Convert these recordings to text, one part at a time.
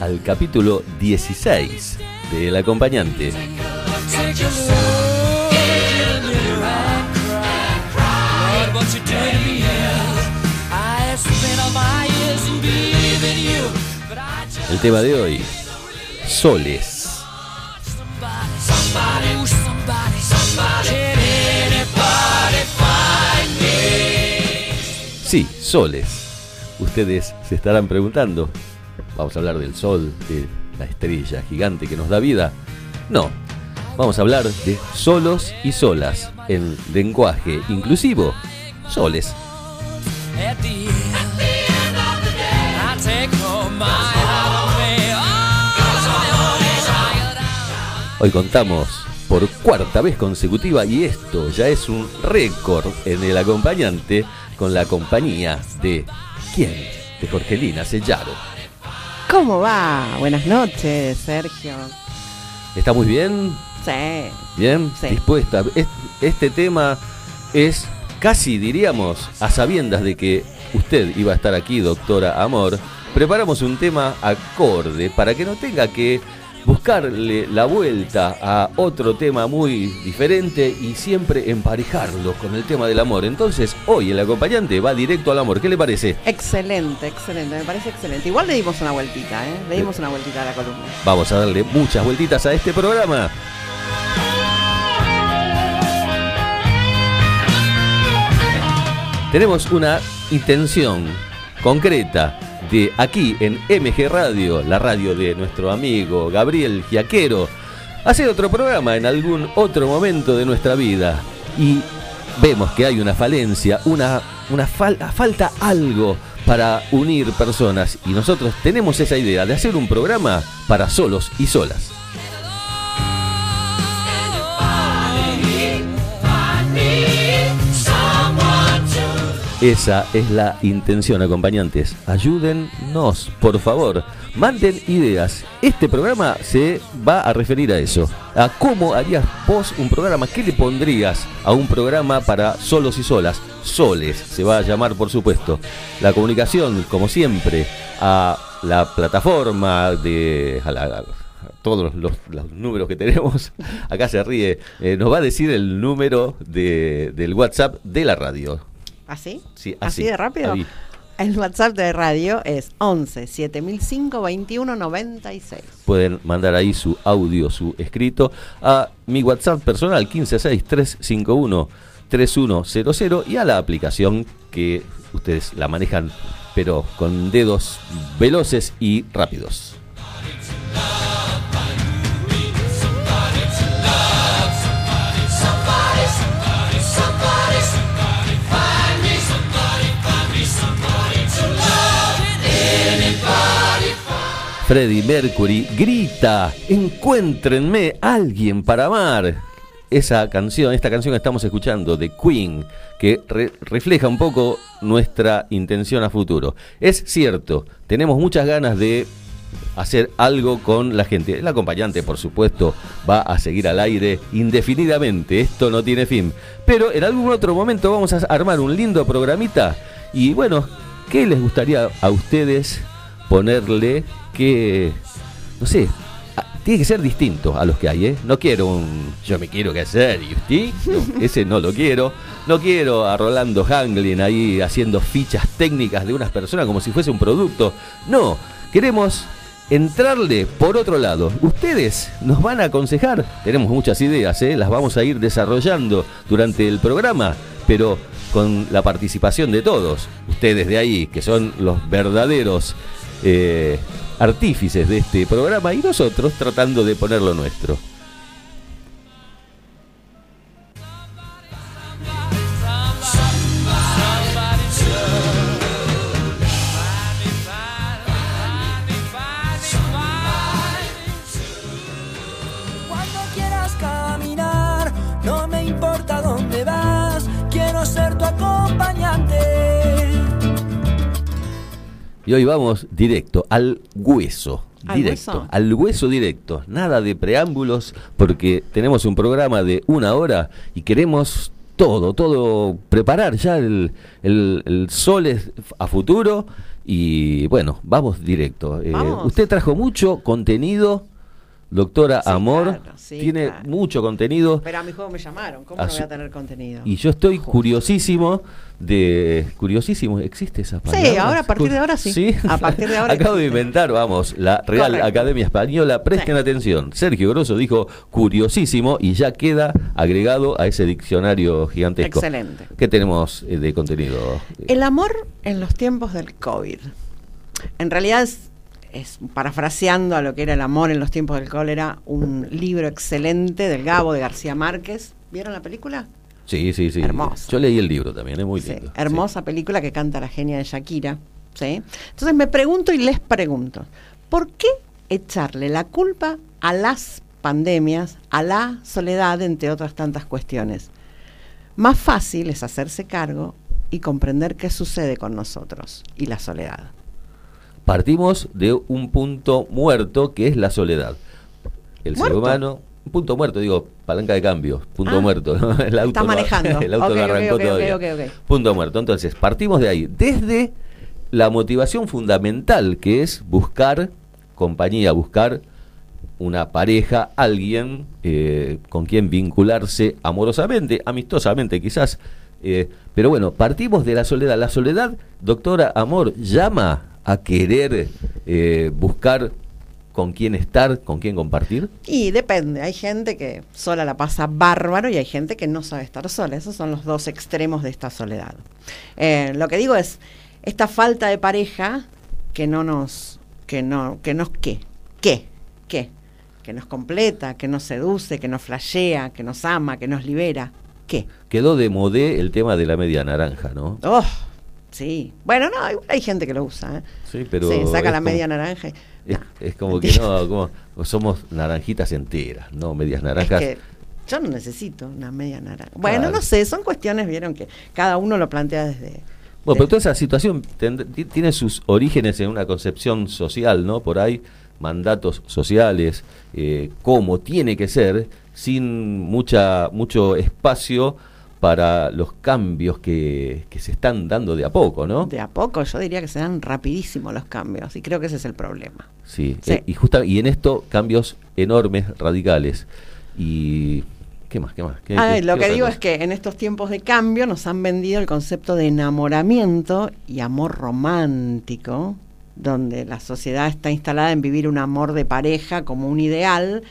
Al capítulo 16 de El Acompañante. El tema de hoy, soles. Sí, soles. Ustedes se estarán preguntando, vamos a hablar del sol, de la estrella gigante que nos da vida. No, vamos a hablar de solos y solas en lenguaje inclusivo. Soles. Hoy contamos por cuarta vez consecutiva y esto ya es un récord en el acompañante con la compañía de ¿quién? De Jorgelina Sellaro. ¿Cómo va? Buenas noches, Sergio. ¿Está muy bien? Sí. ¿Bien? Sí. ¿Dispuesta? Es- Este tema es casi, diríamos, a sabiendas de que usted iba a estar aquí, doctora Amor. Preparamos un tema acorde para que no tenga que buscarle la vuelta a otro tema muy diferente y siempre emparejarlo con el tema del amor. Entonces, hoy el acompañante va directo al amor. ¿Qué le parece? Excelente, excelente, me parece excelente. Igual le dimos una vueltita, ¿eh? Le dimos una vueltita a la columna. Vamos a darle muchas vueltitas a este programa. Tenemos una intención concreta aquí en MG Radio, la radio de nuestro amigo Gabriel Giaquero, hacer otro programa en algún otro momento de nuestra vida. Y vemos que hay una falencia, una, una fal- falta algo para unir personas. Y nosotros tenemos esa idea de hacer un programa para solos y solas. Esa es la intención, acompañantes. Ayúdennos, por favor. Manden ideas. Este programa se va a referir a eso. A cómo harías vos un programa. ¿Qué le pondrías a un programa para solos y solas? Soles se va a llamar, por supuesto. La comunicación, como siempre, a la plataforma de... a todos los, los números que tenemos, acá se ríe, Eh, nos va a decir el número de- del WhatsApp de la radio. ¿Así? Sí, ¿Así así. de rápido? Ahí. El WhatsApp de radio es 11 7005 21 96. Pueden mandar ahí su audio, su escrito a mi WhatsApp personal 156351 3100 y a la aplicación que ustedes la manejan pero con dedos veloces y rápidos. Freddie Mercury grita, encuéntrenme alguien para amar. Esa canción, esta canción que estamos escuchando de Queen, que re- refleja un poco nuestra intención a futuro. Es cierto, tenemos muchas ganas de hacer algo con la gente. El acompañante, por supuesto, va a seguir al aire indefinidamente. Esto no tiene fin. Pero en algún otro momento vamos a armar un lindo programita. Y bueno, ¿qué les gustaría a ustedes ponerle que, no sé, tiene que ser distinto a los que hay, ¿eh? No quiero un yo me quiero casar y usted, no, ese no lo quiero. No quiero a Rolando Hanglin ahí haciendo fichas técnicas de unas personas como si fuese un producto. No, queremos entrarle por otro lado. Ustedes nos van a aconsejar, tenemos muchas ideas, ¿eh? las vamos a ir desarrollando durante el programa, pero con la participación de todos. Ustedes de ahí, que son los verdaderos eh, artífices de este programa, y nosotros tratando de poner lo nuestro. Y hoy vamos directo al hueso. ¿Al directo, hueso? al hueso directo. Nada de preámbulos porque tenemos un programa de una hora y queremos todo, todo preparar ya el, el, el sol es a futuro y bueno, vamos directo. Eh, usted trajo mucho contenido, doctora Sí, Amor, claro, sí, tiene claro. mucho contenido. Pero a mi juego me llamaron, ¿cómo A no voy a tener contenido? Y yo estoy curiosísimo de... Curiosísimo, ¿existe esa palabra? ahora, a partir de ahora sí. A partir de ahora Acabo de inventar, vamos, la Real Correcto. Academia Española. Presten Sí. atención. Sergio Grosso dijo curiosísimo y ya queda agregado a ese diccionario gigantesco. Excelente. ¿Qué tenemos eh, de contenido? El amor en los tiempos del COVID. En realidad es, es, parafraseando a lo que era el amor en los tiempos del cólera, un libro excelente del Gabo de García Márquez. ¿Vieron la película? Sí, sí, sí. Hermoso. Yo leí el libro también, es muy Sí, lindo. hermosa película que canta la genia de Shakira. ¿sí? Entonces me pregunto y les pregunto, ¿por qué echarle la culpa a las pandemias, a la soledad, entre otras tantas cuestiones? Más fácil es hacerse cargo y comprender qué sucede con nosotros y la soledad. Partimos de un punto muerto que es la soledad. El ser humano, un punto muerto, digo, palanca de cambio, punto Ah. muerto. ¿no? El auto Está no- manejando. el auto Ok, no arrancó ok, todavía. ok, ok, ok. Punto muerto. Entonces, partimos de ahí. Desde la motivación fundamental que es buscar compañía, buscar una pareja, alguien eh, con quien vincularse amorosamente, amistosamente quizás. eh, pero bueno, partimos de la soledad. La soledad, doctora Amor, llama a querer eh, buscar con quién estar, con quién compartir. Y depende, hay gente que sola la pasa bárbaro y hay gente que no sabe estar sola. Esos son los dos extremos de esta soledad. Eh, lo que digo es, esta falta de pareja que no nos, que no, que nos, ¿qué? ¿Qué? ¿Qué? Que nos completa, que nos seduce, que nos flashea, que nos ama, que nos libera. ¿Qué? Quedó de modé el tema de la media naranja, ¿no? Oh, sí. Bueno, no, hay, hay gente que lo usa. ¿eh? Sí, pero sí, saca es la como- media naranja. y- Es, no, es como que no, como somos naranjitas enteras, no medias Es naranjas. que yo no necesito una media naranja. Bueno, Claro. no sé, son cuestiones, vieron que cada uno lo plantea desde. Bueno, pero toda esa situación tiene sus orígenes en una concepción social, ¿no? Por ahí, mandatos sociales, eh, cómo tiene que ser, sin mucha mucho espacio para los cambios que, que se están dando de a poco, ¿no? De a poco, yo diría que se dan rapidísimo los cambios y creo que ese es el problema. Sí, Sí. eh, y, justa, y en esto cambios enormes, radicales. Y... ¿Qué más? ¿Qué más? ¿Qué- Ay, qué- lo qué que digo cosa? es que en estos tiempos de cambio nos han vendido el concepto de enamoramiento y amor romántico, donde la sociedad está instalada en vivir un amor de pareja como un ideal,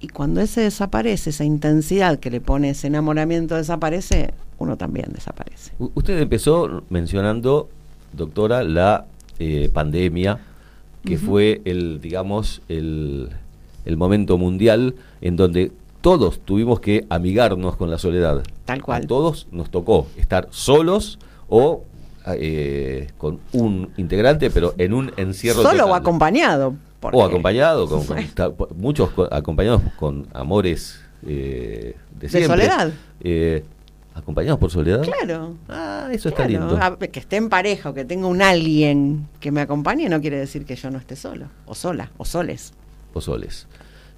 y cuando ese desaparece, esa intensidad que le pone ese enamoramiento desaparece, uno también desaparece. U- Usted empezó mencionando, doctora, la eh, pandemia, que fue el, digamos, el, el momento mundial en donde todos tuvimos que amigarnos con la soledad. Tal cual. A todos nos tocó estar solos o eh, con un integrante, pero en un encierro Solo o acompañado. Porque- O acompañado, con, muchos co- acompañados con amores eh, de, siempre. soledad. Eh, ¿Acompañados por soledad? Claro. Ah, eso está lindo. a- que esté en pareja o que tenga un alguien que me acompañe no quiere decir que yo no esté solo, o sola, o soles. O soles.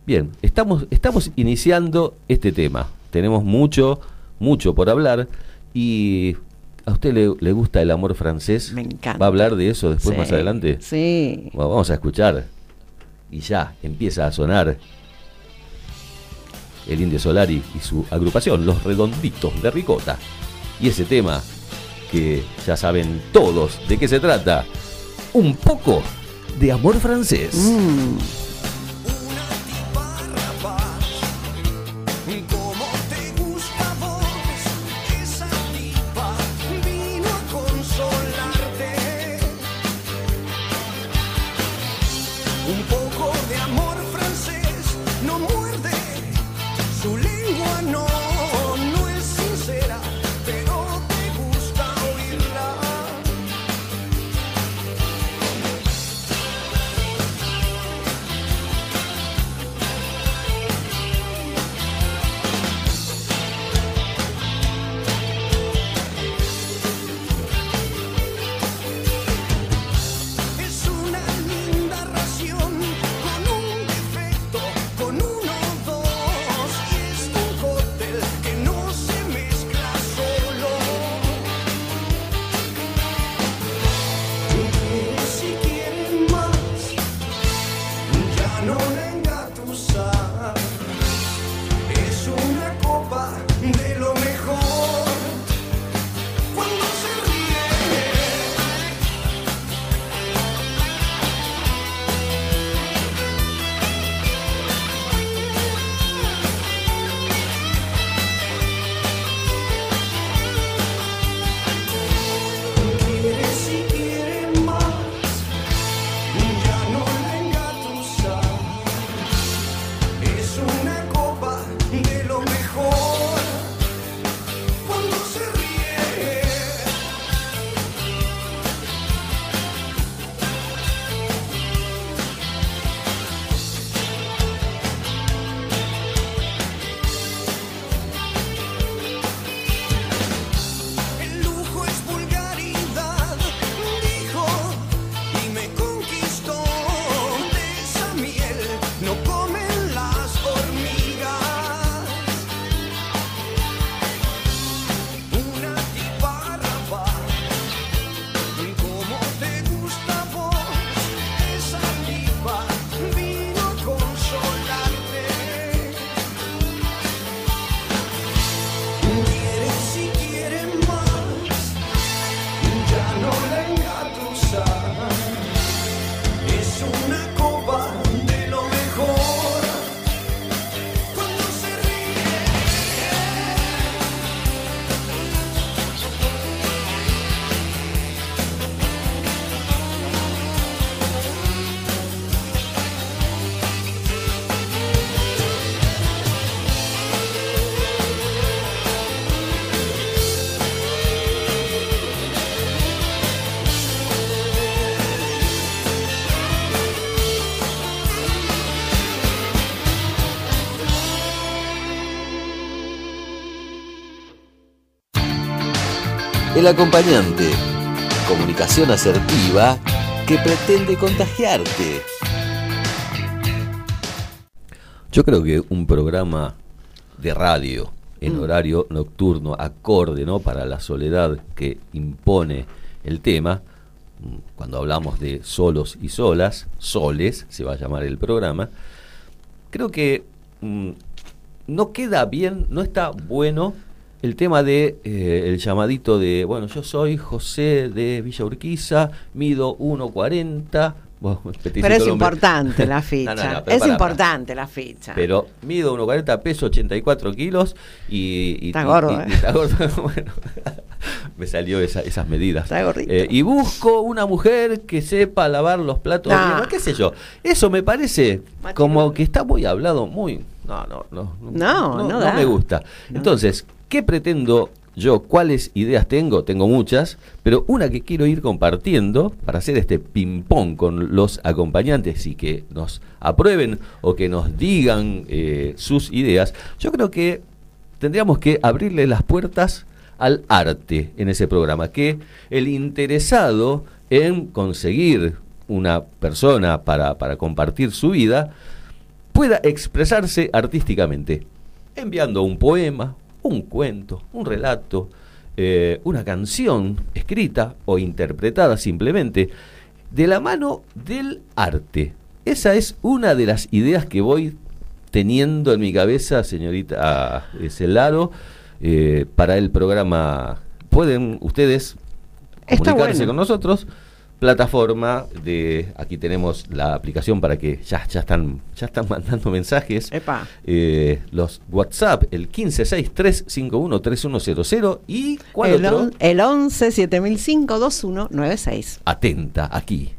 Bien, estamos, estamos iniciando este tema. Tenemos mucho, mucho por hablar. Y a usted le, le gusta el amor francés. Me encanta. ¿Va a hablar de eso después Sí, más adelante? Sí. Bueno, vamos a escuchar y ya empieza a sonar el Indio Solari y su agrupación, Los Redonditos de Ricota. Y ese tema que ya saben todos de qué se trata, un poco de amor francés. Mm. sorry El acompañante. Comunicación asertiva que pretende contagiarte. Yo creo que un programa de radio en horario nocturno, acorde ¿no? para la soledad que impone el tema, mm, cuando hablamos de solos y solas, soles se va a llamar el programa, creo que mm, no queda bien, no está bueno el tema de eh, el llamadito de, bueno, yo soy José de Villa Urquiza, mido 1.40. bueno, Pero es importante la ficha. no, no, pero es importante la ficha. Pero mido 1.40, peso 84 kilos y... y Está gordo, y- eh. y está gordo, bueno, me salió esa- esas medidas. Está gordito. Eh, y busco una mujer que sepa lavar los platos bien, qué sé yo. Eso me parece como que está muy hablado, muy... No, no, no. No, no me gusta. Entonces, ¿qué pretendo yo? ¿Cuáles ideas tengo? Tengo muchas, pero una que quiero ir compartiendo para hacer este ping-pong con los acompañantes y que nos aprueben o que nos digan eh, sus ideas. Yo creo que tendríamos que abrirle las puertas al arte en ese programa, que el interesado en conseguir una persona para, para compartir su vida pueda expresarse artísticamente, enviando un poema, un cuento, un relato, eh, una canción escrita o interpretada simplemente, de la mano del arte. Esa es una de las ideas que voy teniendo en mi cabeza, señorita Celaro, eh, para el programa. Pueden ustedes Está comunicarse bueno. con nosotros. Plataforma de aquí tenemos la aplicación para que ya, ya están ya están mandando mensajes. Epa. Eh, los WhatsApp, el 1563513100 y ¿cuál El, otro? on- el 11 7005 2196. Atenta, aquí.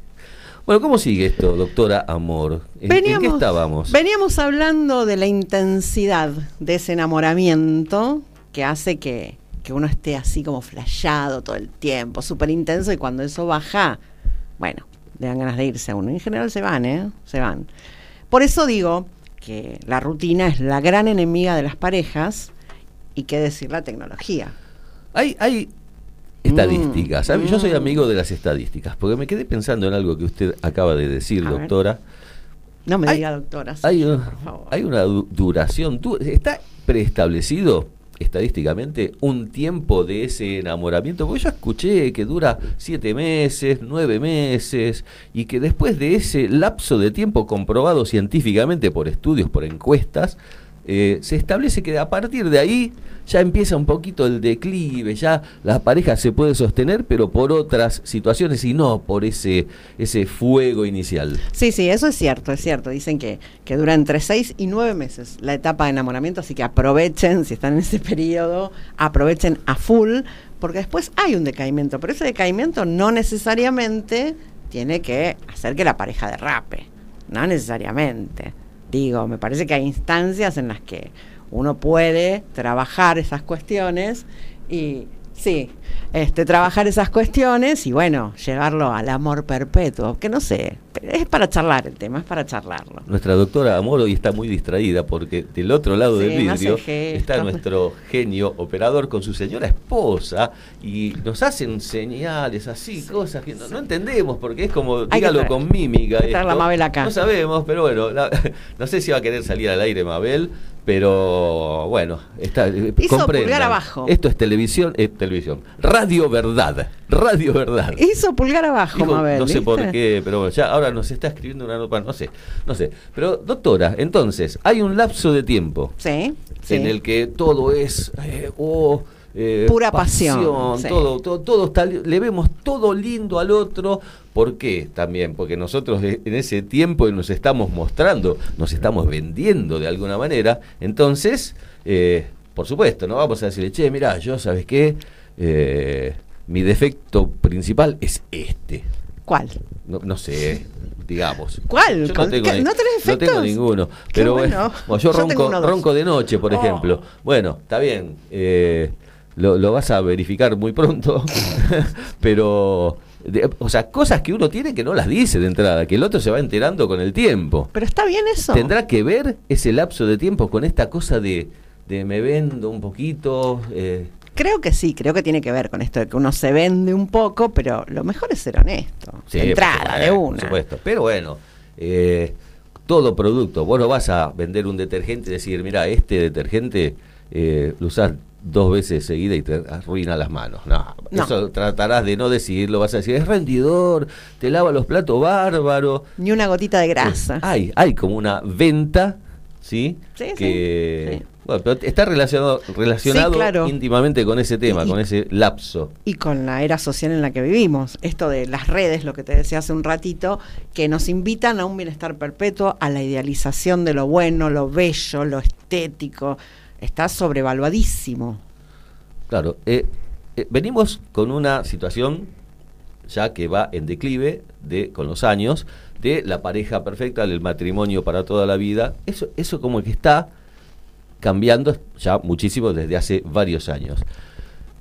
Bueno, ¿cómo sigue esto, doctora Amor? ¿En, en qué estábamos? Veníamos hablando de la intensidad de ese enamoramiento que hace que, que uno esté así como flayado todo el tiempo, súper intenso, y cuando eso baja, bueno, le dan ganas de irse a uno. En general se van, ¿eh? Se van. Por eso digo que la rutina es la gran enemiga de las parejas y qué decir la tecnología. Hay, hay estadísticas. ¿sabe? Yo soy mm. amigo de las estadísticas, porque me quedé pensando en algo que usted acaba de decir, A ver. doctora. No me Hay- diga doctora. sí, Hay, un- por favor. hay una du- duración. du- ¿Está preestablecido estadísticamente un tiempo de ese enamoramiento? Porque yo escuché que dura siete meses, nueve meses, y que después de ese lapso de tiempo comprobado científicamente por estudios, por encuestas, eh, se establece que a partir de ahí ya empieza un poquito el declive, ya la pareja se puede sostener, pero por otras situaciones y no por ese, ese fuego inicial. Sí, sí, eso es cierto, es cierto. Dicen que, que dura entre seis y nueve meses la etapa de enamoramiento, así que aprovechen, si están en ese periodo, aprovechen a full, porque después hay un decaimiento, pero ese decaimiento no necesariamente tiene que hacer que la pareja derrape, no necesariamente. Digo, me parece que hay instancias en las que uno puede trabajar esas cuestiones y sí, este trabajar esas cuestiones y bueno, llevarlo al amor perpetuo, que no sé, es para charlar el tema, es para charlarlo. Nuestra doctora Amor hoy está muy distraída porque del otro lado Sí, del vidrio está nuestro genio operador con su señora esposa y nos hacen señales así, cosas que no, no entendemos porque es como, dígalo con mímica. traer la esto. Mabel acá. No sabemos, pero bueno, la- no sé si va a querer salir al aire Mabel, pero bueno, está, eh, Hizo pulgar abajo. Esto es televisión, es televisión, radio verdad, radio verdad. Hizo pulgar abajo, Dijo, Mabel. no sé por ¿viste? qué, pero bueno, ya ahora nos está escribiendo una nota, no sé, no sé. Pero doctora, entonces, hay un lapso de tiempo Sí, sí. en el que todo es eh, oh, eh, Pura pasión, sí. todo, todo, todo está, le vemos todo lindo al otro. ¿Por qué? También, porque nosotros eh, en ese tiempo nos estamos mostrando, nos estamos vendiendo de alguna manera. Entonces, eh, por supuesto, no vamos a decirle, che, mirá, yo, ¿sabes qué? Eh, mi defecto principal es este. ¿Cuál? No, no sé, digamos. ¿Cuál? Yo ¿Con- no tengo, ¿No tenés no tengo ninguno. Pero bueno. bueno, yo, ronco, ronco de noche, por Oh. ejemplo. Bueno, está bien. eh, lo, lo vas a verificar muy pronto. pero, de- o sea, cosas que uno tiene que no las dice de entrada, que el otro se va enterando con el tiempo. Pero está bien eso. ¿Tendrá que ver ese lapso de tiempo con esta cosa de, de me vendo un poquito? eh, Creo que sí, creo que tiene que ver con esto de que uno se vende un poco, pero lo mejor es ser honesto. Sí, de entrada, de supuesto, una. Por supuesto. Pero bueno, eh, todo producto, vos no vas a vender un detergente y decir, mira, este detergente eh, lo usás dos veces seguida y te arruina las manos. No, No. eso tratarás de no decirlo, vas a decir, es rendidor, te lava los platos bárbaro. Ni una gotita de grasa. Hay, hay como una venta, ¿sí? Sí, sí, que sí. Bueno, pero está relacionado, relacionado Sí, claro. íntimamente con ese tema, y- con ese lapso. y con la era social en la que vivimos. Esto de las redes, lo que te decía hace un ratito, que nos invitan a un bienestar perpetuo, a la idealización de lo bueno, lo bello, lo estético. Está sobrevaluadísimo. Claro, eh, eh, venimos con una situación ya que va en declive de con los años de la pareja perfecta, del matrimonio para toda la vida. Eso, eso como que está cambiando ya muchísimo desde hace varios años.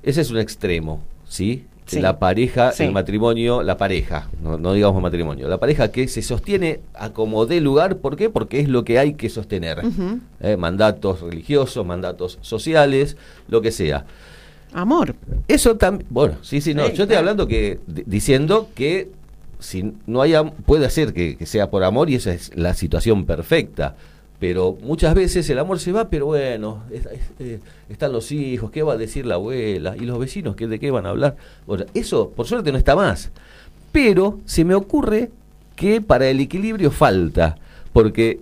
Ese es un extremo, ¿sí? Sí. La pareja, Sí. el matrimonio, la pareja, no, no digamos matrimonio, la pareja que se sostiene a como dé lugar, ¿por qué? Porque es lo que hay que sostener. Eh, mandatos religiosos, mandatos sociales, lo que sea. Amor. Eso también, bueno, sí, sí, no, Sí, yo estoy hablando que, di- diciendo que si no hay, puede ser que, que sea por amor y esa es la situación perfecta, pero muchas veces el amor se va, pero bueno, eh, están los hijos, ¿qué va a decir la abuela? ¿Y los vecinos qué, de qué van a hablar? Eso por suerte no está más, pero se me ocurre que para el equilibrio falta, porque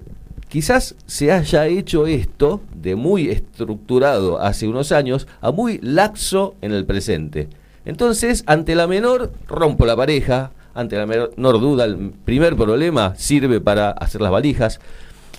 quizás se haya hecho esto de muy estructurado hace unos años a muy laxo en el presente. Entonces, ante la menor, rompo la pareja, ante la menor duda, el primer problema sirve para hacer las valijas.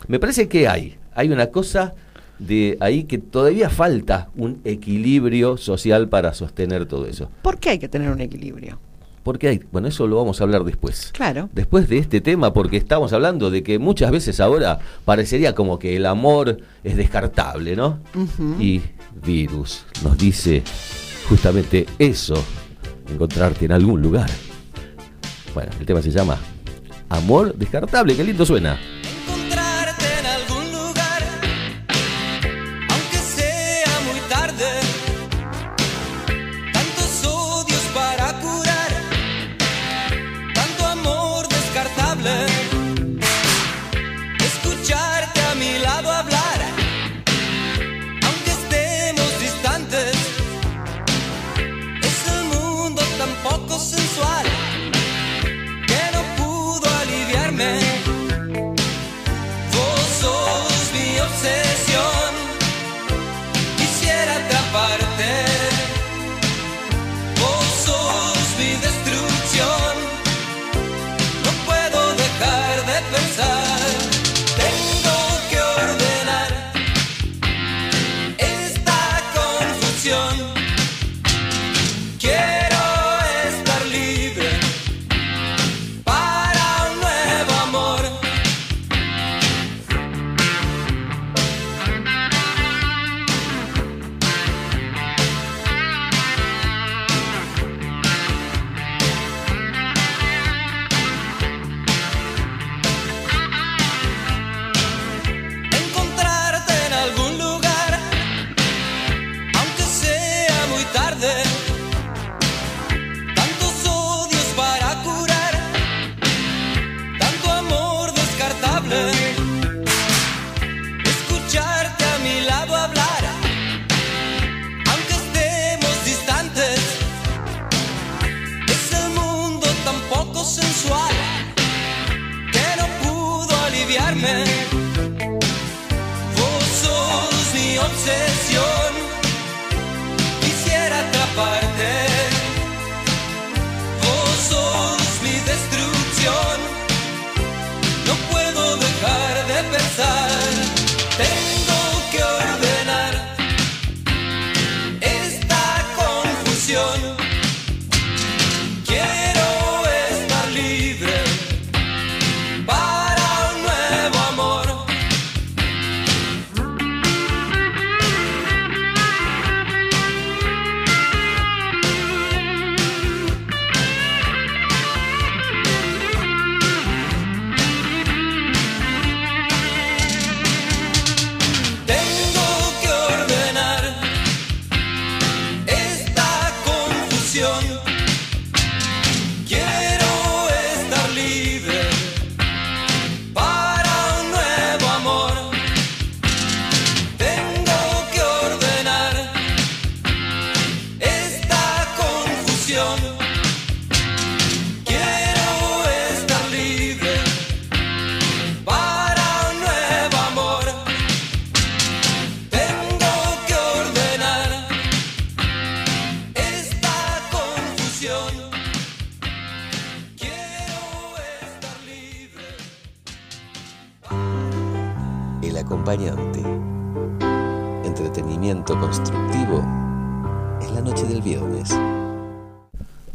Me parece que hay, hay una cosa de ahí que todavía falta un equilibrio social para sostener todo eso. ¿Por qué hay que tener un equilibrio? Porque hay, bueno, eso lo vamos a hablar después. Claro. Después de este tema, porque estamos hablando de que muchas veces ahora parecería como que el amor es descartable, ¿no? Y Virus nos dice justamente eso, encontrarte en algún lugar. Bueno, el tema se llama Amor descartable, qué lindo suena.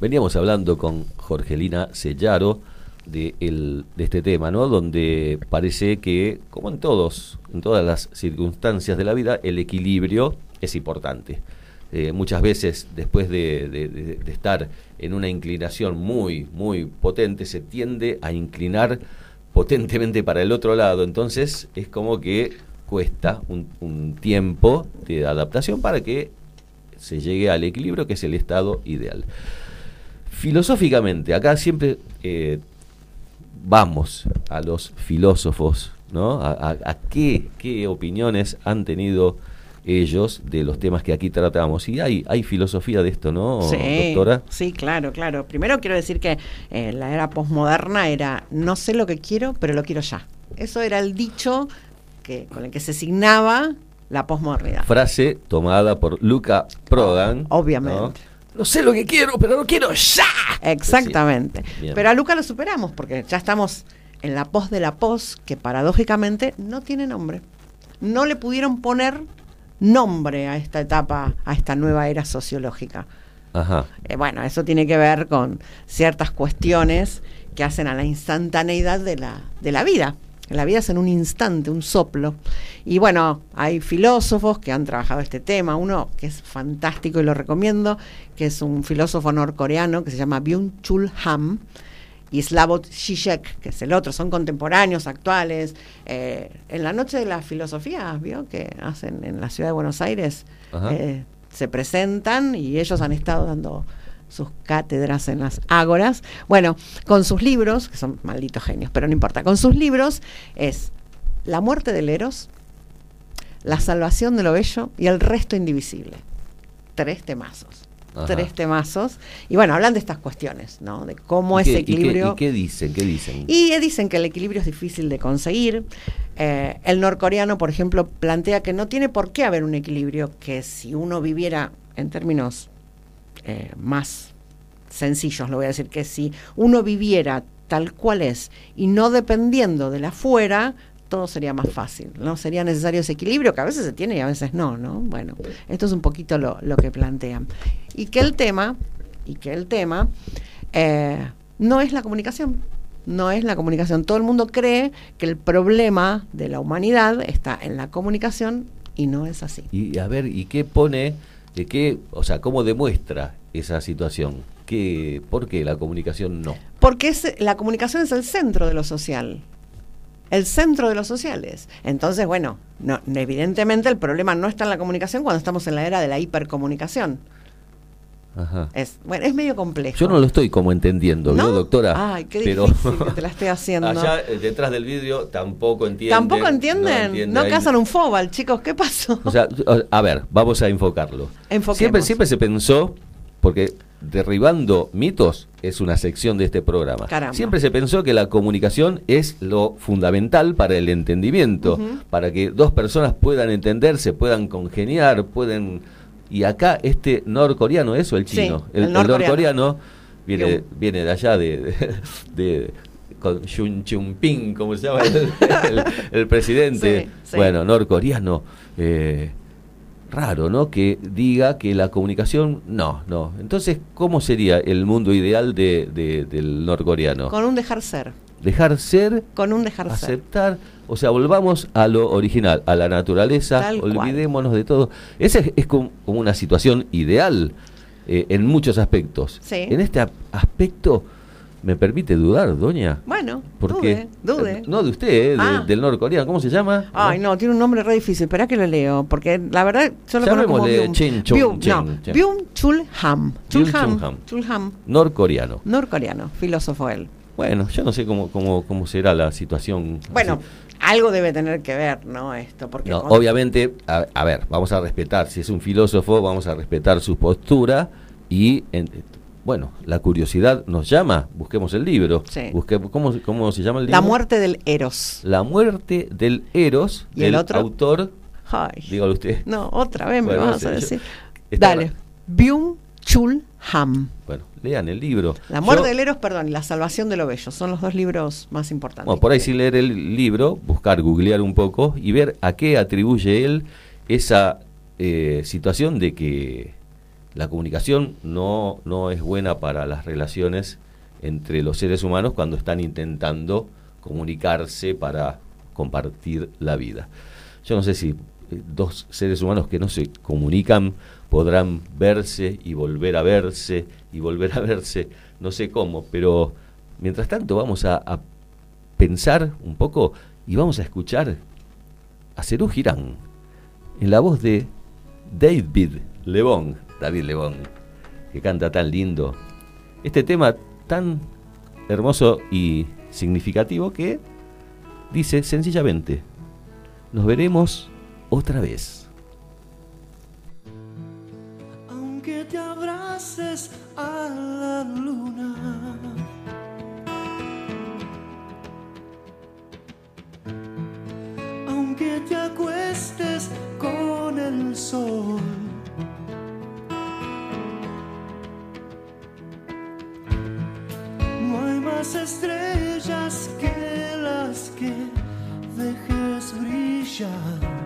Veníamos hablando con Jorgelina Sellaro de, el- de este tema, ¿no? Donde parece que, como en todos, en todas las circunstancias de la vida, el equilibrio es importante. Eh, muchas veces, después de, de- de- de estar en una inclinación muy, muy potente, se tiende a inclinar potentemente para el otro lado. Entonces, es como que cuesta un, un tiempo de adaptación para que se llegue al equilibrio, que es el estado ideal. Filosóficamente, acá siempre eh, vamos a los filósofos, ¿no? A, a- a qué, qué opiniones han tenido ellos de los temas que aquí tratamos. Y hay, hay filosofía de esto, ¿no, sí, doctora? Sí, claro, claro. Primero quiero decir que eh, la era posmoderna era no sé lo que quiero, pero lo quiero ya. Eso era el dicho que, con el que se signaba la posmodernidad. Frase tomada por Luca Prodan. Obviamente. ¿no? No sé lo que quiero, pero lo quiero ya. Exactamente. Pero a Luca lo superamos porque ya estamos en la pos de la pos, que paradójicamente no tiene nombre. No le pudieron poner nombre a esta etapa, a esta nueva era sociológica. Ajá. Eh, bueno, eso tiene que ver con ciertas cuestiones que hacen a la instantaneidad de la, de la vida. La vida es en un instante, un soplo. Y bueno, hay filósofos que han trabajado este tema. Uno que es fantástico y lo recomiendo, que es un filósofo norcoreano que se llama Byung-Chul Ham y Slavoj Žižek, que es el otro, son contemporáneos, actuales. Eh, en la noche de la filosofía, ¿vio? Que hacen en la ciudad de Buenos Aires, eh, se presentan y ellos han estado dando sus cátedras en las ágoras. Bueno, con sus libros, que son malditos genios, pero no importa, con sus libros es La muerte del Eros, La salvación de lo bello y El resto indivisible. Tres temazos. Ajá. Tres temazos. Y bueno, hablan de estas cuestiones, ¿no? De cómo ¿Y qué- ese y qué- equilibrio... ¿Y qué, dicen? ¿Qué dicen? Y dicen que el equilibrio es difícil de conseguir. Eh, el norcoreano, por ejemplo, plantea que no tiene por qué haber un equilibrio, que si uno viviera en términos eh, más sencillos, lo voy a decir, que si uno viviera tal cual es y no dependiendo de la fuera, todo sería más fácil, ¿no? Sería necesario ese equilibrio que a veces se tiene y a veces no, ¿no? Bueno, esto es un poquito lo, lo que plantean. Y que el tema, y que el tema eh, no es la comunicación, no es la comunicación. Todo el mundo cree que el problema de la humanidad está en la comunicación y no es así. Y a ver, ¿y qué pone, de qué, o sea, cómo demuestra esa situación? ¿Qué, ¿Por qué la comunicación no? Porque es, la comunicación es el centro de lo social. El centro de los sociales. Entonces, bueno, no, evidentemente el problema no está en la comunicación cuando estamos en la era de la hipercomunicación. Ajá. Es, bueno, es medio complejo. Yo no lo estoy como entendiendo, ¿vio, ¿No? doctora? Ay, qué Pero difícil que te la estoy haciendo. allá eh, detrás del vídeo tampoco entienden. ¿Tampoco entienden? entienden No, cazan un fóbal, chicos. ¿Qué pasó? O sea, a ver, vamos a enfocarlo. Enfoquemos. Siempre, siempre se pensó, porque derribando mitos es una sección de este programa. Caramba. Siempre se pensó que la comunicación es lo fundamental para el entendimiento, para que dos personas puedan entenderse, puedan congeniar, pueden... Y acá este norcoreano, ¿eso el chino? el el, el norcoreano. viene, viene de allá, de, de, de- con Xun Jinping, como se llama el, el- el presidente. Sí, sí. Bueno, norcoreano. eh, raro, ¿no? Que diga que la comunicación, no, no. Entonces, ¿cómo sería el mundo ideal de, de- del norcoreano? Con un dejar ser. Dejar ser, Con un dejar ser. aceptar, o sea, volvamos a lo original, a la naturaleza, Tal cual. olvidémonos de todo. Esa es, es como, como una situación ideal eh, en muchos aspectos. Sí. En este aspecto, ¿me permite dudar, doña? Bueno, Porque dude, dude. eh, No de usted, eh, de- Ah. del norcoreano. ¿Cómo se llama? Ay, no, tiene un nombre re difícil. Espera que lo leo, porque la verdad yo lo conozco como Byung. Chen Byung, no. Byung. Chul Ham. Chul Ham. Norcoreano. Norcoreano, filósofo él. Bueno, yo no sé cómo, cómo, cómo será la situación. Bueno, así. algo debe tener que ver, ¿no? Esto, porque No, con- obviamente, a, a ver, vamos a respetar, si es un filósofo, vamos a respetar su postura y, en- bueno, la curiosidad nos llama, busquemos el libro. Sí. Busque- ¿cómo, ¿Cómo se llama el libro? la muerte del Eros. La muerte del Eros, ¿Y el del otro? autor, Ay. dígalo usted. No, otra vez me Bueno, vas a yo- decir. Dale. Byung Chul Ham. Bueno, lean el libro. La muerte Yo- del Eros, perdón, y la salvación de lo bello. Son los dos libros más importantes. Bueno, por ahí sin leer el libro, buscar, googlear un poco y ver a qué atribuye él esa eh, situación de que la comunicación no, no es buena para las relaciones entre los seres humanos cuando están intentando comunicarse para compartir la vida. Yo no sé si eh, dos seres humanos que no se comunican podrán verse y volver a verse y volver a verse, no sé cómo, pero mientras tanto vamos a, pensar un poco y vamos a escuchar a Cerú Girán en la voz de David Lebón, David Lebón, que canta tan lindo. Este tema tan hermoso y significativo que dice sencillamente, nos veremos otra vez. Que te acuestes con el sol. No hay más estrellas que las que dejes brillar.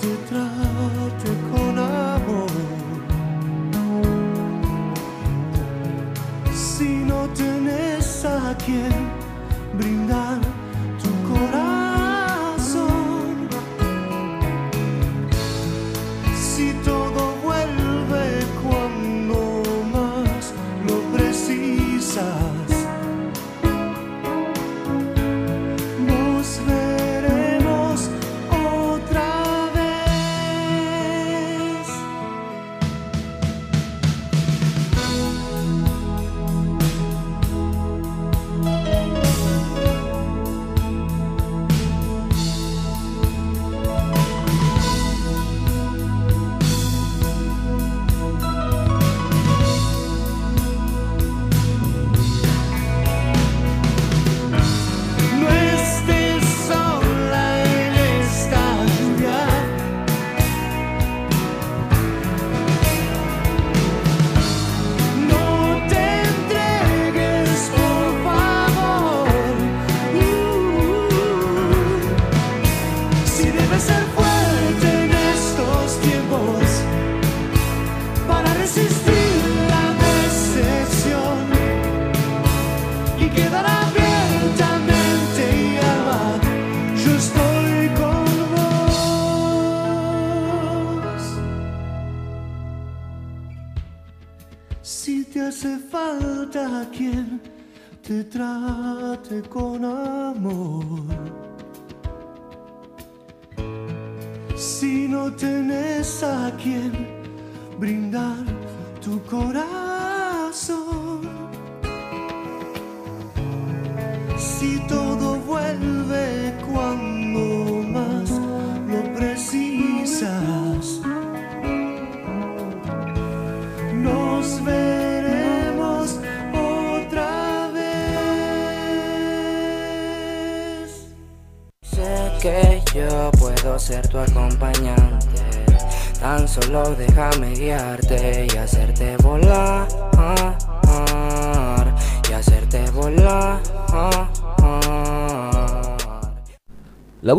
Te trate con amor. Si no tenés a quien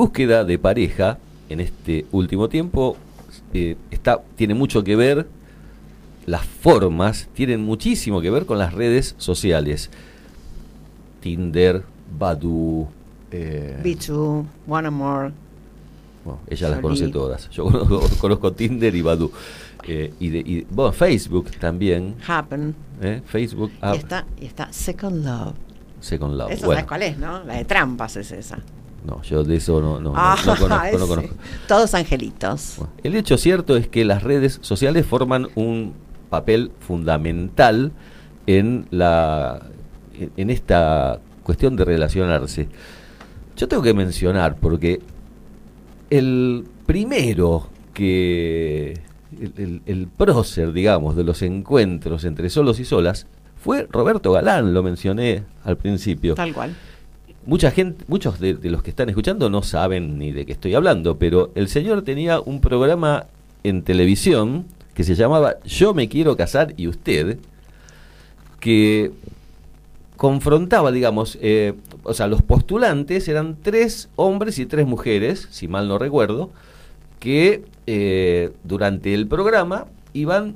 búsqueda de pareja en este último tiempo eh, está, tiene mucho que ver, las formas tienen muchísimo que ver con las redes sociales. Tinder, Badu, eh, Bichu, One More. bueno, ella las conoce todas. Yo conozco, conozco Tinder y Badu. Eh, y, de, y- bueno, Facebook también. Happen. ¿eh? Facebook, Y App, está, y está Second Love. Second Love. Esa Bueno, sabes cuál es, ¿no? La de trampas es esa. No, yo de eso no, no, no- Ah, no conozco. no ese. conozco. Todos angelitos. Bueno, el hecho cierto es que las redes sociales forman un papel fundamental en la en, en esta cuestión de relacionarse. Yo tengo que mencionar porque el primero que el, el- el prócer, digamos, de los encuentros entre solos y solas fue Roberto Galán, lo mencioné al principio. Tal cual. Mucha gente, muchos de, los que están escuchando no saben ni de qué estoy hablando, pero el señor tenía un programa en televisión que se llamaba Yo me quiero casar y usted, que confrontaba, digamos, eh, o sea, los postulantes eran tres hombres y tres mujeres, si mal no recuerdo, que eh, durante el programa iban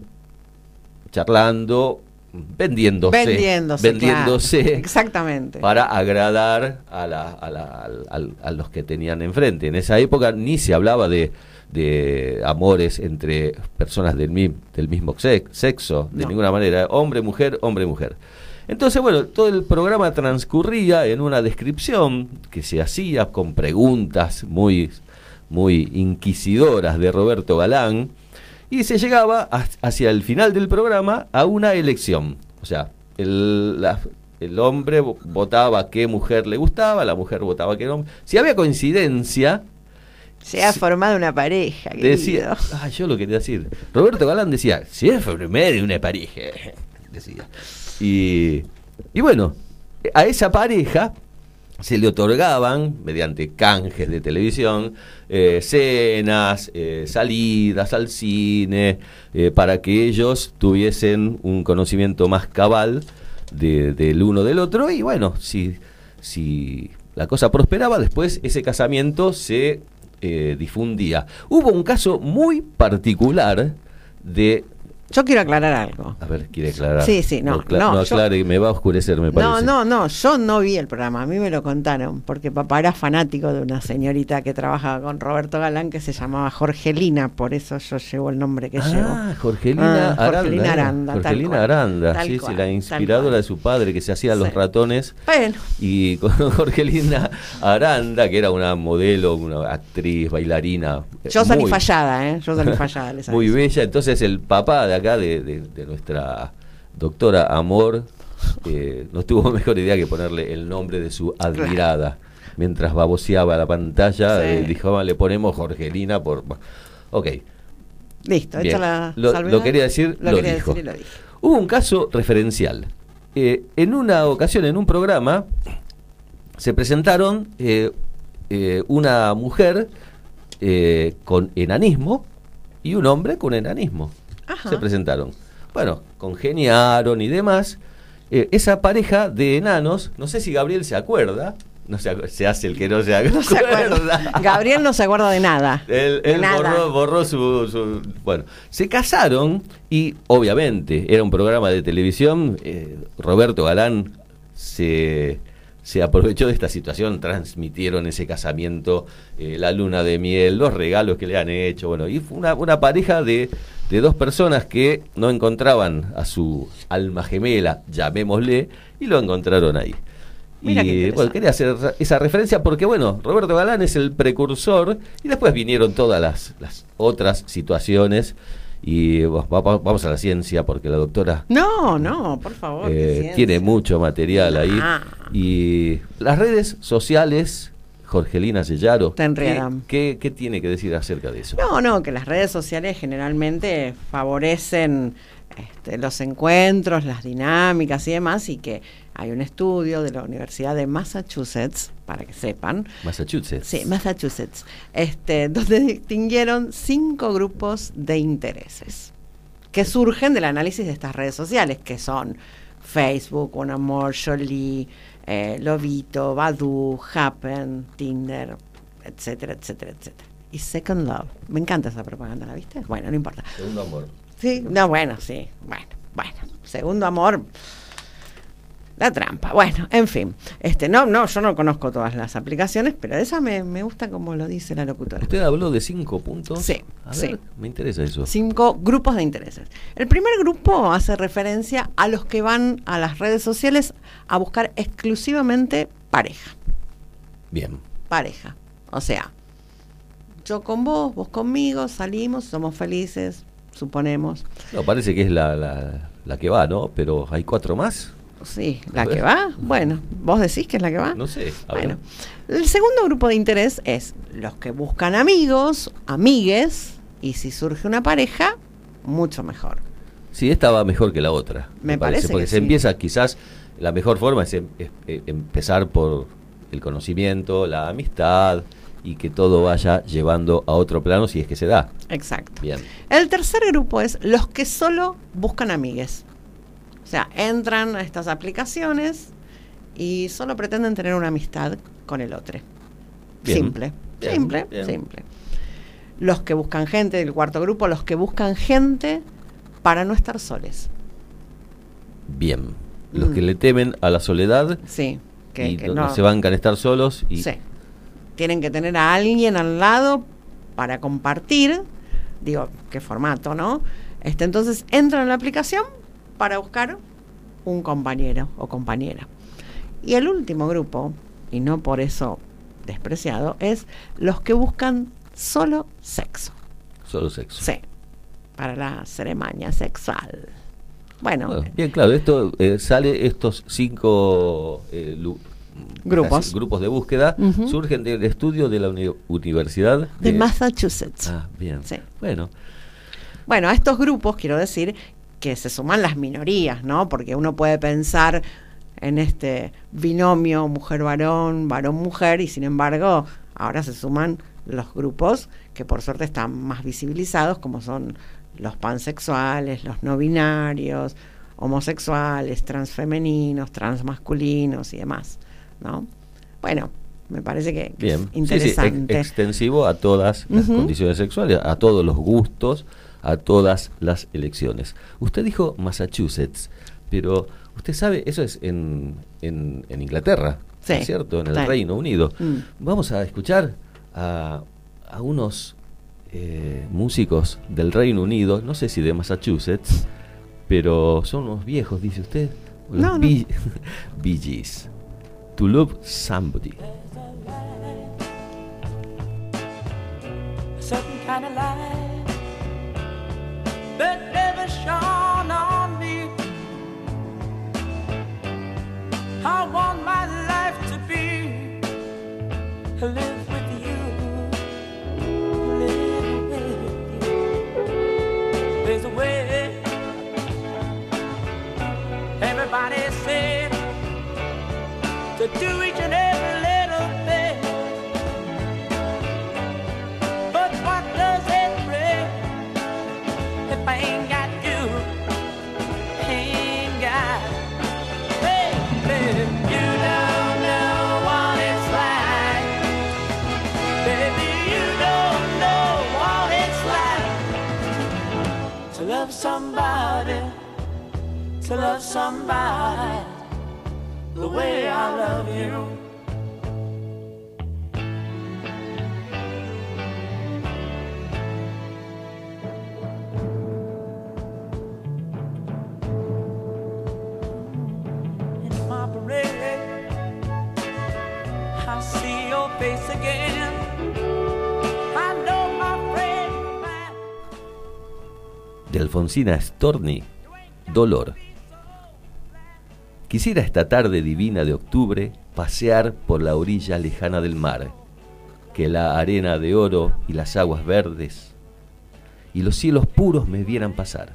charlando, vendiéndose. Vendiéndose. vendiéndose claro. Exactamente. para agradar a, la- a la- a los que tenían enfrente. En esa época ni se hablaba de, de amores entre personas del, mi- del mismo sex- sexo, de No. ninguna manera. Hombre, mujer, hombre, mujer. Entonces, bueno, todo el programa transcurría en una descripción que se hacía con preguntas muy, muy inquisidoras de Roberto Galán y se llegaba ha- hacia el final del programa a una elección. O sea, el, la- el hombre vo- votaba qué mujer le gustaba, la mujer votaba qué hombre. Si había coincidencia, Se ha formado una pareja. decía, ah, yo lo quería decir. Roberto Galán decía, si es medio de una pareja, decía. Y, y bueno, a esa pareja se le otorgaban, mediante canjes de televisión, eh, cenas, eh, salidas al cine, eh, para que ellos tuviesen un conocimiento más cabal de- del uno del otro. Y bueno, si, si la cosa prosperaba, después ese casamiento se eh, difundía. Hubo un caso muy particular de... Yo quiero aclarar algo. A ver, quiere aclarar. Sí, sí, no, no, no yo- aclare, me va a oscurecer, me parece. No, no, no, yo no vi el programa, a mí me lo contaron, porque papá era fanático de una señorita que trabajaba con Roberto Galán que se llamaba Jorgelina, por eso yo llevo el nombre que llevo. Ah, Jorgelina Ah, Aranda. Jorgelina. Aranda, Jorgelina cual, Aranda, sí, sí, cual, la tal inspiradora de su padre que se hacía los Sí. ratones. Bueno, Y con Jorgelina Aranda, que era una modelo, una actriz, bailarina. yo salí fallada, ¿eh? Yo salí fallada. les Muy bella. Entonces el papá de acá, de, de- de nuestra doctora Amor, eh, no tuvo mejor idea que ponerle el nombre de su admirada. Mientras baboseaba la pantalla, Sí. eh, dijo, "Ah, le ponemos Jorgelina por... Ok. Listo, hecha la Lo- quería decir, lo quería dijo. decir lo. Hubo un caso referencial. Eh, en una ocasión, en un programa, se presentaron una mujer con enanismo y un hombre con enanismo. Ajá. Se presentaron. Bueno, congeniaron y demás. Eh, esa pareja de enanos, no sé si Gabriel se acuerda, no se, acu- se hace el que no se acuerda. No se acuerda. Gabriel no se acuerda de nada. Él, De él nada. borró, borró su, su- Bueno, se casaron y obviamente era un programa de televisión. eh, Roberto Galán se, se aprovechó de esta situación, transmitieron ese casamiento, eh, la luna de miel, los regalos que le han hecho. Bueno, y fue una, una pareja de, de dos personas que no encontraban a su alma gemela, llamémosle, y lo encontraron ahí. Y bueno, quería hacer esa referencia porque, bueno, Roberto Galán es el precursor y después vinieron todas las, las otras situaciones. Y va- va- vamos a la ciencia porque la doctora No, no, por favor. eh, tiene mucho material ahí. Ah. Y las redes sociales, Jorgelina Sellaro, Te ¿qué, qué tiene que decir acerca de eso? No, no, que las redes sociales generalmente favorecen este, los encuentros, las dinámicas y demás, y que hay un estudio de la Universidad de Massachusetts, para que sepan, Massachusetts. sí, Massachusetts, este, donde distinguieron cinco grupos de intereses que surgen del análisis de estas redes sociales, que son Facebook, Un Amor, Jolie, eh, Lobito, Badu, Happen, Tinder, etcétera, etcétera, etcétera. Y Second Love. Me encanta esa propaganda, ¿la viste? Bueno, no importa. Segundo amor. Sí, no, bueno, sí. Bueno, bueno. Segundo amor. La trampa. Bueno, en fin. Este, no, no, yo no conozco todas las aplicaciones, pero esa me, me gusta como lo dice la locutora. Usted habló de cinco puntos. Sí, A sí. ver, me interesa eso. Cinco grupos de intereses. El primer grupo hace referencia a los que van a las redes sociales a buscar exclusivamente pareja. Bien. Pareja. O sea, yo con vos, vos conmigo, salimos, somos felices, suponemos. No, parece que es la, la, la que va, ¿no? Pero hay cuatro más. Sí, la que va. Bueno, vos decís que es la que va. No sé. Bueno, el segundo grupo de interés es los que buscan amigos, amigues, y si surge una pareja, mucho mejor. Sí, esta va mejor que la otra. Me parece Porque que se sí. empieza quizás, la mejor forma es, em- es- eh, empezar por el conocimiento, la amistad y que todo vaya llevando a otro plano si es que se da. Exacto. Bien. El tercer grupo es los que solo buscan amigues. O sea, entran a estas aplicaciones y solo pretenden tener una amistad con el otro. Bien. Simple, Bien, simple, bien. simple. Los que buscan gente, el cuarto grupo, los que buscan gente para no estar soles. Bien. Los Mm. que le temen a la soledad Sí, que, y que no, no. se bancan estar solos y Sí. Tienen que tener a alguien al lado para compartir. Digo, qué formato, ¿no? Este, entonces entran en la aplicación para buscar un compañero o compañera. Y el último grupo, y no por eso despreciado, es los que buscan solo sexo. solo sexo. Sí, para la ceremonia sexual. Bueno, Bueno, bien, claro, esto eh, sale estos cinco eh, Grupos. casi grupos de búsqueda surgen del estudio de la uni- Universidad de Massachusetts. Ah, bien. Sí. Bueno, Bueno, a estos grupos quiero decir que se suman las minorías, ¿no? Porque uno puede pensar en este binomio mujer-varón, varón-mujer, y sin embargo, ahora se suman los grupos que por suerte están más visibilizados, como son los pansexuales, los no binarios, homosexuales, transfemeninos, transmasculinos y demás, ¿no? Bueno, me parece que, es bien. Sí, sí, interesante. ex- extensivo a todas las condiciones sexuales, a todos los gustos, a todas las elecciones. Usted dijo Massachusetts, pero usted sabe, eso es en, en, en Inglaterra, Sí, ¿no es ¿cierto? En el sí. Reino Unido. Mm. Vamos a escuchar a, a unos eh, músicos del Reino Unido, no sé si de Massachusetts, pero son unos viejos, dice usted. Los No, no. Bee, Bee Gees. To Love Somebody. a certain kind of light that never shone on me. I want my life to be live with you, live with you. There's a way. Everybody said to do each and to love somebody the way I love you. De Storni, Dolor. Quisiera esta tarde divina de octubre pasear por la orilla lejana del mar, que la arena de oro y las aguas verdes y los cielos puros me vieran pasar.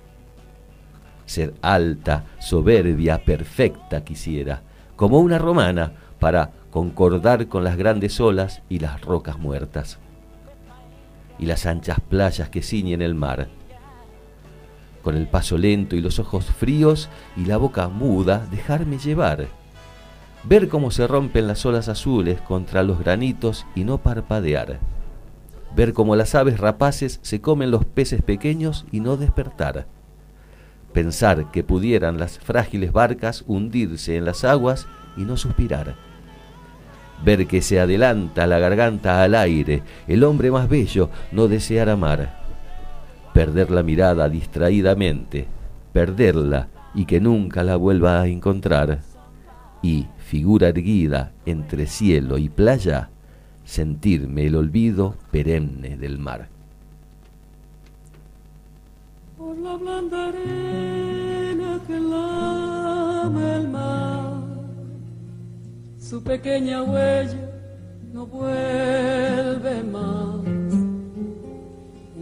Ser alta, soberbia, perfecta quisiera, como una romana, para concordar con las grandes olas y las rocas muertas, y las anchas playas que ciñen el mar con el paso lento y los ojos fríos y la boca muda, dejarme llevar. Ver cómo se rompen las olas azules contra los granitos y no parpadear. Ver cómo las aves rapaces se comen los peces pequeños y no despertar. Pensar que pudieran las frágiles barcas hundirse en las aguas y no suspirar. Ver que se adelanta la garganta al aire, el hombre más bello no desear amar perder la mirada distraídamente, perderla y que nunca la vuelva a encontrar, y, figura erguida entre cielo y playa, sentirme el olvido perenne del mar. por la blanda arena que lame el mar. Su pequeña huella no vuelve más.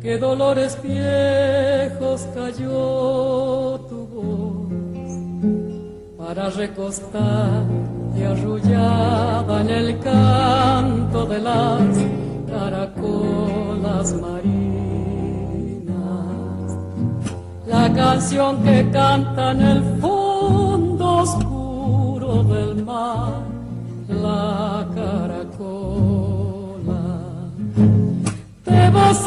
que dolores viejos cayó tu voz para recostar y arrullada en el canto de las caracolas marinas. La canción que canta en el fondo oscuro del mar, la caracola. Te vas,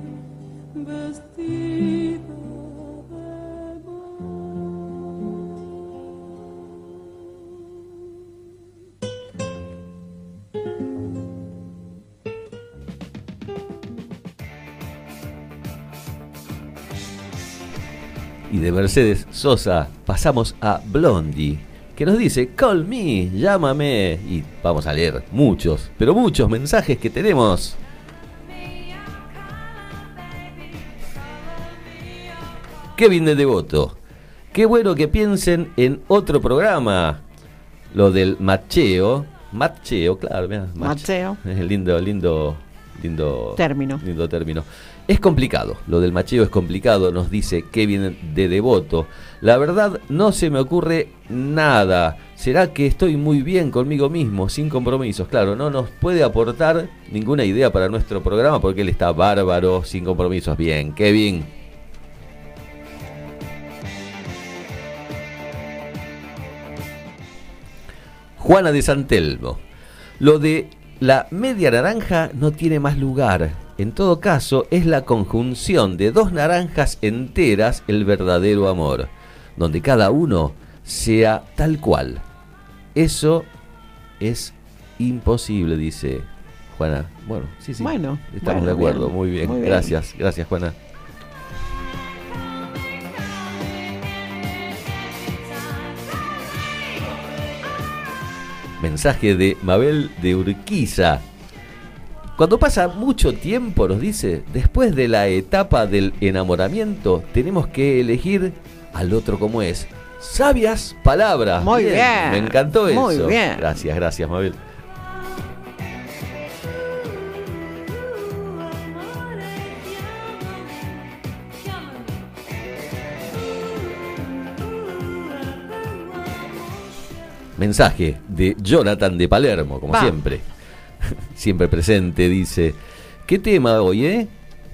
Y de Mercedes Sosa pasamos a Blondie, que nos dice, call me, llámame. Y vamos a leer muchos, pero muchos mensajes que tenemos. Kevin de Devoto, qué bueno que piensen en otro programa. Lo del macheo. Macheo, claro, mirá, mach- Macheo. Es lindo, lindo, lindo Término. Lindo término. Es complicado, lo del macheo es complicado, nos dice Kevin de Devoto. La verdad no se me ocurre nada. ¿Será que estoy muy bien conmigo mismo, sin compromisos? Claro, no nos puede aportar ninguna idea para nuestro programa porque él está bárbaro, sin compromisos. Bien, Kevin. Juana de Santelmo. Lo de la media naranja no tiene más lugar. En todo caso, es la conjunción de dos naranjas enteras el verdadero amor, donde cada uno sea tal cual. Eso es imposible, dice Juana. Bueno, sí, sí. Bueno, estamos bueno, de acuerdo. bien, Muy bien. muy bien. Gracias, gracias, Juana. Mensaje de Mabel de Urquiza. Cuando pasa mucho tiempo, nos dice, después de la etapa del enamoramiento, tenemos que elegir al otro como es. Sabias palabras. Muy bien, Me encantó eso. muy bien. Gracias, gracias, Mabel. Mensaje de Jonathan de Palermo, como Va. siempre. siempre presente, dice. ¿Qué tema hoy, eh?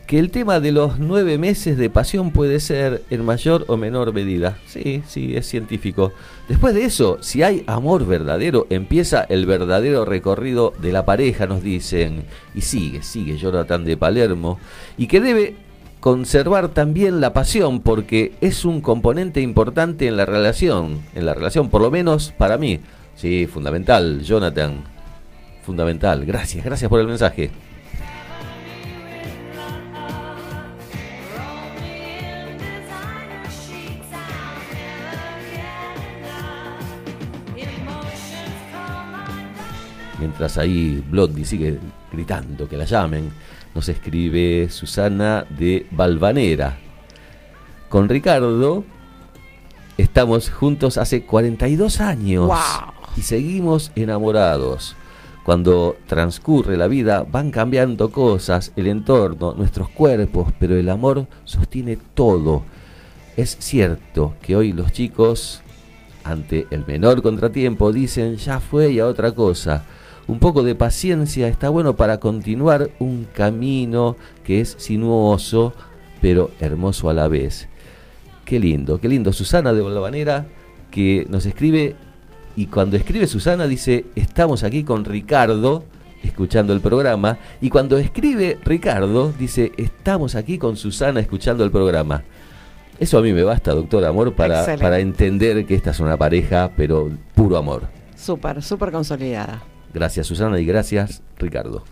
Que el tema de los nueve meses de pasión puede ser en mayor o menor medida. Sí, sí, es científico. Después de eso, si hay amor verdadero, empieza el verdadero recorrido de la pareja, nos dicen. Y sigue, sigue Jonathan de Palermo. Y que debe conservar también la pasión porque es un componente importante en la relación, en la relación por lo menos para mí. Sí, fundamental, Jonathan. Fundamental. Gracias, gracias por el mensaje. Mientras ahí Blondie sigue gritando que la llamen, nos escribe Susana de Valvanera. Con Ricardo estamos juntos hace 42 años y seguimos enamorados. Cuando transcurre la vida van cambiando cosas, el entorno, nuestros cuerpos, pero el amor sostiene todo. Es cierto que hoy los chicos, ante el menor contratiempo, dicen ya fue y a otra cosa. Un poco de paciencia está bueno para continuar un camino que es sinuoso, pero hermoso a la vez. Qué lindo, qué lindo. Susana de Valvanera que nos escribe y cuando escribe Susana dice, estamos aquí con Ricardo escuchando el programa. Y cuando escribe Ricardo dice, estamos aquí con Susana escuchando el programa. Eso a mí me basta, doctor Amor, para, Excelente. para entender que esta es una pareja, pero puro amor. Súper, súper consolidada. Gracias Susana y gracias Ricardo.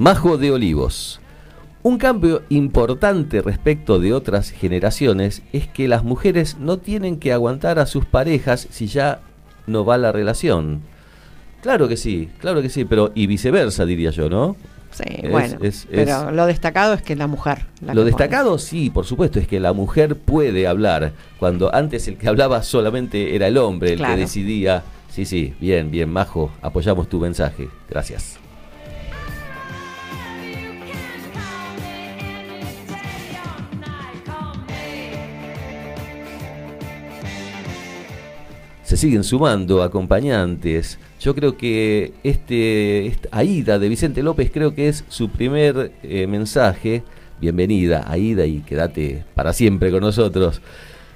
Majo de Olivos. Un cambio importante respecto de otras generaciones es que las mujeres no tienen que aguantar a sus parejas si ya no va la relación. Claro que sí, claro que sí, pero y viceversa diría yo, ¿no? Sí, Es- bueno. es- pero lo destacado es que la mujer. la Lo destacado, sí, por supuesto, es que la mujer puede hablar, cuando antes el que hablaba solamente era el hombre, el Claro. que decidía. Sí, sí, bien, bien, Majo, apoyamos tu mensaje. Gracias. Se siguen sumando acompañantes. Yo creo que este, Aida de Vicente López creo que es su primer eh, mensaje. Bienvenida, Aida, y quédate para siempre con nosotros.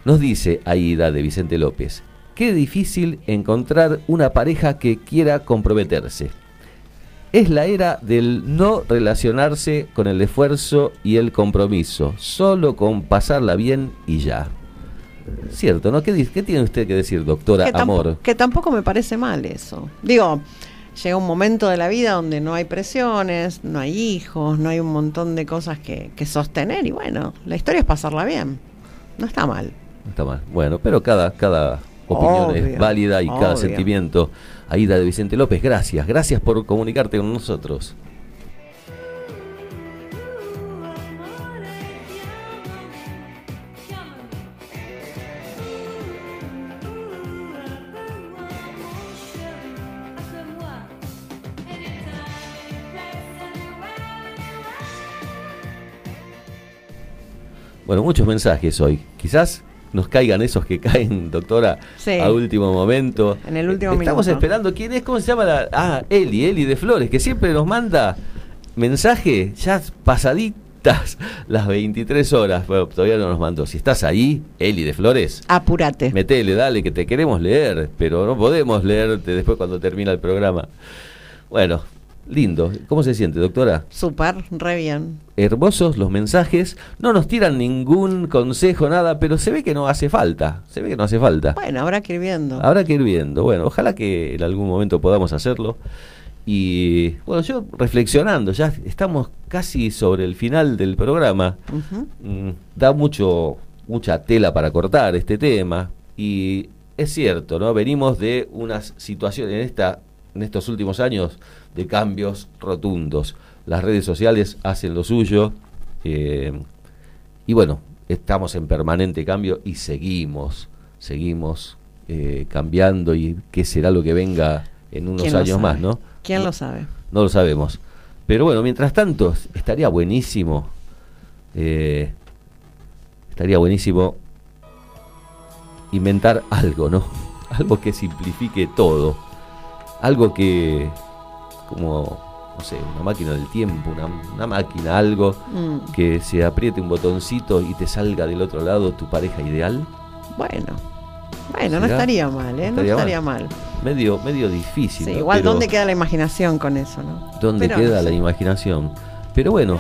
Nos dice Aida de Vicente López, qué difícil encontrar una pareja que quiera comprometerse. Es la era del no relacionarse con el esfuerzo y el compromiso, solo con pasarla bien y ya. Cierto, ¿no? ¿Qué, qué tiene usted que decir, doctora que, Amor? que tampoco me parece mal eso. Digo, llega un momento de la vida donde no hay presiones, no hay hijos, no hay un montón de cosas que, que sostener y bueno, la historia es pasarla bien. No está mal. No está mal. Bueno, pero cada, cada opinión es válida y cada sentimiento. Aida de Vicente López, gracias. Gracias por comunicarte con nosotros. Bueno, muchos mensajes hoy. Quizás nos caigan esos que caen, doctora, Sí. a último momento. En el último Estamos minuto. esperando quién es, ¿cómo se llama la? Ah, Eli, Eli de Flores, que siempre nos manda mensaje ya pasaditas las 23 horas. Bueno, todavía no nos mandó. Si estás ahí, Eli de Flores, Apúrate. metele, dale, que te queremos leer, pero no podemos leerte después cuando termina el programa. Bueno, lindo. ¿Cómo se siente, doctora? Súper, re bien. hermosos los mensajes, no nos tiran ningún consejo, nada, pero se ve que no hace falta, se ve que no hace falta. Bueno, habrá que ir viendo. Habrá que ir viendo, bueno, ojalá que en algún momento podamos hacerlo. Y bueno, yo reflexionando, ya estamos casi sobre el final del programa. Mm, da mucho mucha tela para cortar este tema y es cierto, ¿no? Venimos de unas situaciones en esta en estos últimos años de cambios rotundos. Las redes sociales hacen lo suyo eh, y bueno, estamos en permanente cambio y seguimos, seguimos eh, cambiando y qué será lo que venga en unos ¿Quién lo años más, ¿no? ¿Quién lo sabe? No lo sabemos. Pero bueno, mientras tanto, estaría buenísimo. eh, estaría buenísimo inventar algo, ¿no? Algo que simplifique todo. Algo que. como. no sé, una máquina del tiempo, una, una máquina, algo Mm, que se apriete un botoncito y te salga del otro lado tu pareja ideal. bueno. Bueno, no estaría mal, ¿eh? No Estaría estaría mal. Medio, medio difícil. Sí, ¿no? igual, Pero- ¿dónde queda la imaginación con eso, no? ¿Dónde Pero queda no la imaginación? Pero bueno,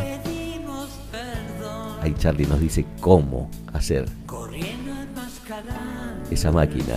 ahí Charlie nos dice cómo hacer esa máquina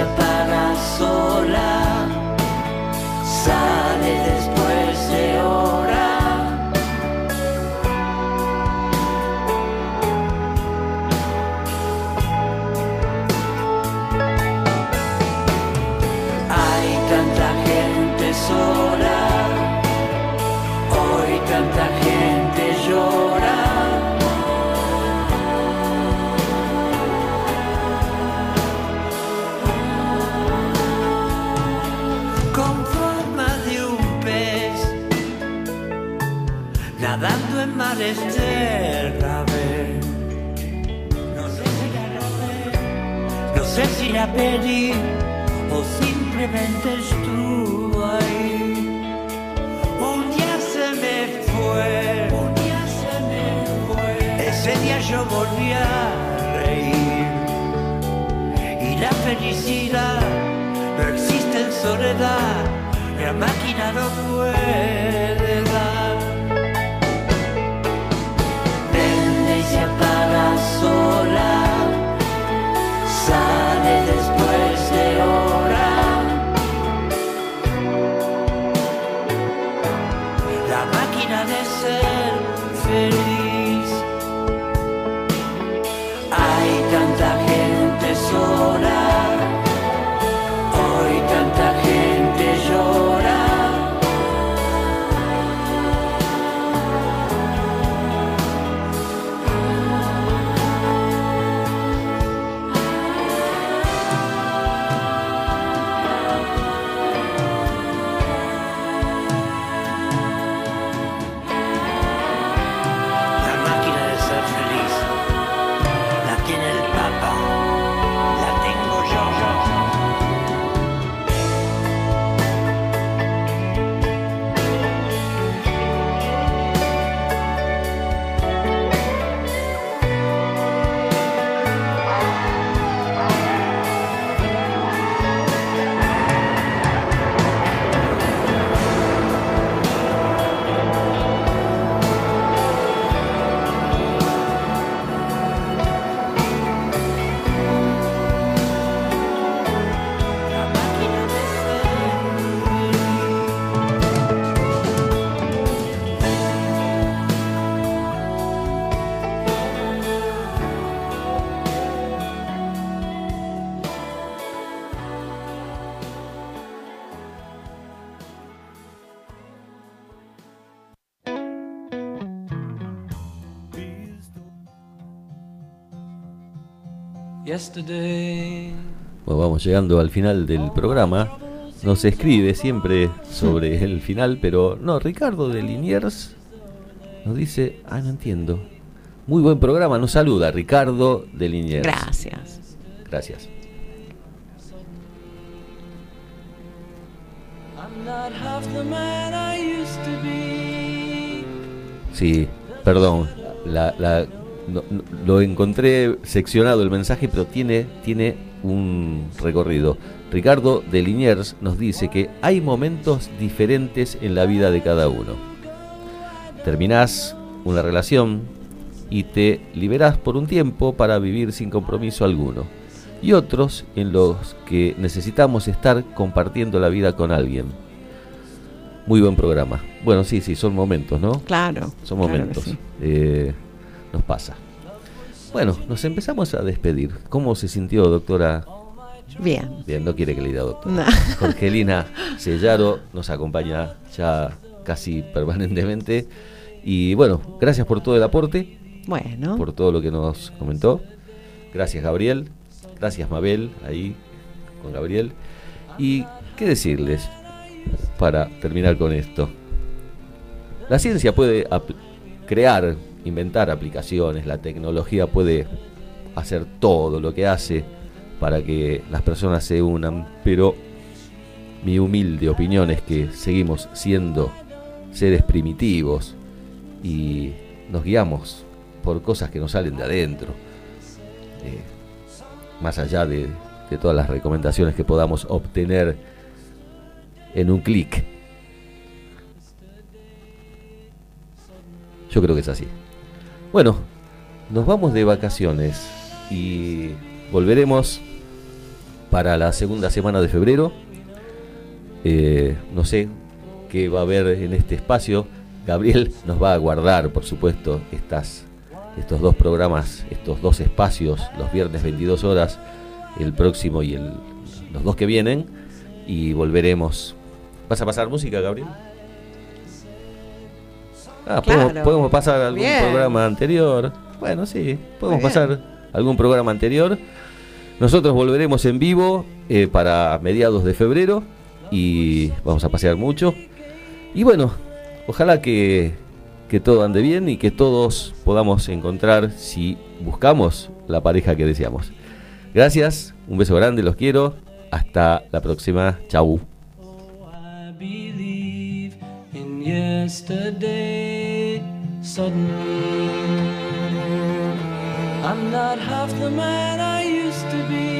Se apaga sola, sale después o simplemente estuvo ahí. Un día se me fue, un día se me fue. Ese día yo volví a reír y la felicidad no existe en soledad. La máquina no fue. Bueno, vamos llegando al final del programa. Nos escribe siempre sobre el final, pero no, Ricardo de Liniers nos dice, ah, no entiendo. Muy buen programa, nos saluda Ricardo de Liniers. Gracias. Gracias. Sí, perdón, la, la- no- no- lo encontré seccionado el mensaje, pero tiene, tiene un recorrido. Ricardo de Liniers nos dice que hay momentos diferentes en la vida de cada uno. Terminás una relación y te liberás por un tiempo para vivir sin compromiso alguno. Y otros en los que necesitamos estar compartiendo la vida con alguien. Muy buen programa. Bueno, sí, sí, son momentos, ¿no? Claro. Son claro momentos. sí. Eh, nos pasa. Bueno, nos empezamos a despedir. ¿Cómo se sintió, doctora? Bien. Bien, no quiere que le diga doctora. No. Jorgelina Sellaro nos acompaña ya casi permanentemente. Y bueno, gracias por todo el aporte, Bueno. por todo lo que nos comentó. Gracias, Gabriel. Gracias, Mabel, ahí con Gabriel. Y qué decirles para terminar con esto. La ciencia puede crear, inventar aplicaciones, la tecnología puede hacer todo lo que hace para que las personas se unan, pero mi humilde opinión es que seguimos siendo seres primitivos y nos guiamos por cosas que nos salen de adentro, eh, más allá de, de todas las recomendaciones que podamos obtener en un clic. Yo creo que es así. Bueno, nos vamos de vacaciones y volveremos para la segunda semana de febrero. Eh, no sé qué va a haber en este espacio. Gabriel nos va a guardar, por supuesto, estas, estos dos programas, estos dos espacios, los viernes 22 horas, el próximo y el, los dos que vienen. Y volveremos. ¿Vas a pasar música, Gabriel? Ah, podemos, Claro. podemos pasar algún Bien. programa anterior. Bueno, sí, podemos pasar algún programa anterior. Nosotros volveremos en vivo eh, para mediados de febrero y vamos a pasear mucho. Y bueno, ojalá que, que todo ande bien y que todos podamos encontrar, si buscamos, la pareja que deseamos. Gracias, un beso grande, los quiero. Hasta la próxima. Chau. I believe in yesterday. Suddenly, I'm not half the man I used to be.